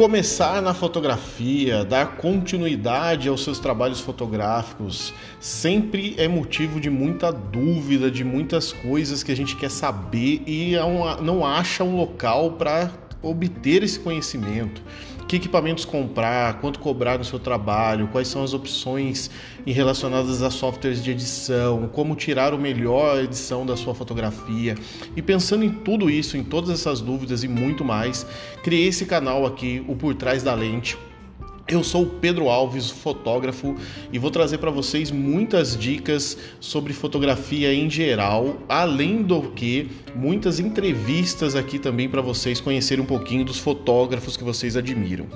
Começar na fotografia, dar continuidade aos seus trabalhos fotográficos, sempre é motivo de muita dúvida, de muitas coisas que a gente quer saber e não acha um local para obter esse conhecimento? Que equipamentos comprar, quanto cobrar no seu trabalho, quais são as opções relacionadas a softwares de edição, como tirar o melhor edição da sua fotografia. E pensando em tudo isso, em todas essas dúvidas e muito mais, criei esse canal aqui, o Por Trás da Lente eu sou o Pedro Alves, fotógrafo, e vou trazer para vocês muitas dicas sobre fotografia em geral, além do que muitas entrevistas aqui também para vocês conhecerem um pouquinho dos fotógrafos que vocês admiram.